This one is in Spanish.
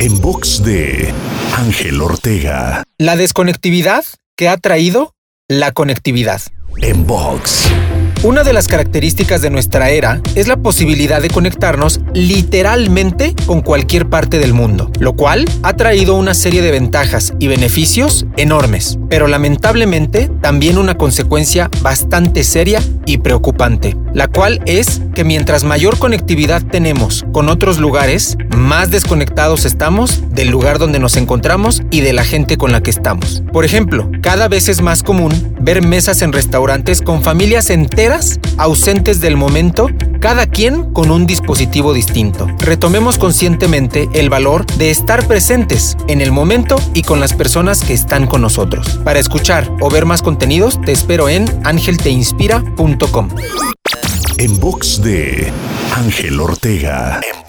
En box de Ángel Ortega. La desconectividad que ha traído la conectividad. En box. Una de las características de nuestra era es la posibilidad de conectarnos literalmente con cualquier parte del mundo, lo cual ha traído una serie de ventajas y beneficios enormes, pero lamentablemente también una consecuencia bastante seria y preocupante, la cual es que mientras mayor conectividad tenemos con otros lugares, más desconectados estamos del lugar donde nos encontramos y de la gente con la que estamos. Por ejemplo, cada vez es más común ver mesas en restaurantes con familias enteras ausentes del momento, cada quien con un dispositivo distinto. Retomemos conscientemente el valor de estar presentes en el momento y con las personas que están con nosotros. Para escuchar o ver más contenidos, te espero en angelteinspira.com. En box de Ángel Ortega. En.